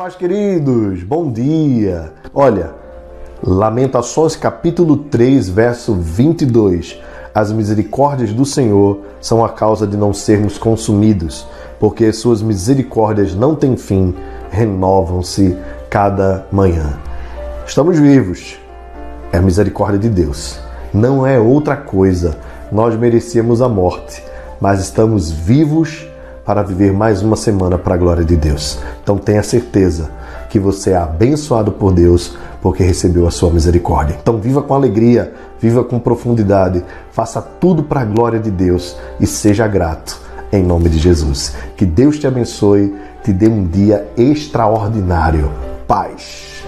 paz, queridos. Bom dia. Olha, Lamentações capítulo 3, verso 22. As misericórdias do Senhor são a causa de não sermos consumidos, porque suas misericórdias não têm fim, renovam-se cada manhã. Estamos vivos. É a misericórdia de Deus. Não é outra coisa. Nós merecíamos a morte, mas estamos vivos para viver mais uma semana para a glória de Deus. Então tenha certeza que você é abençoado por Deus porque recebeu a sua misericórdia. Então viva com alegria, viva com profundidade, faça tudo para a glória de Deus e seja grato em nome de Jesus. Que Deus te abençoe, te dê um dia extraordinário. Paz.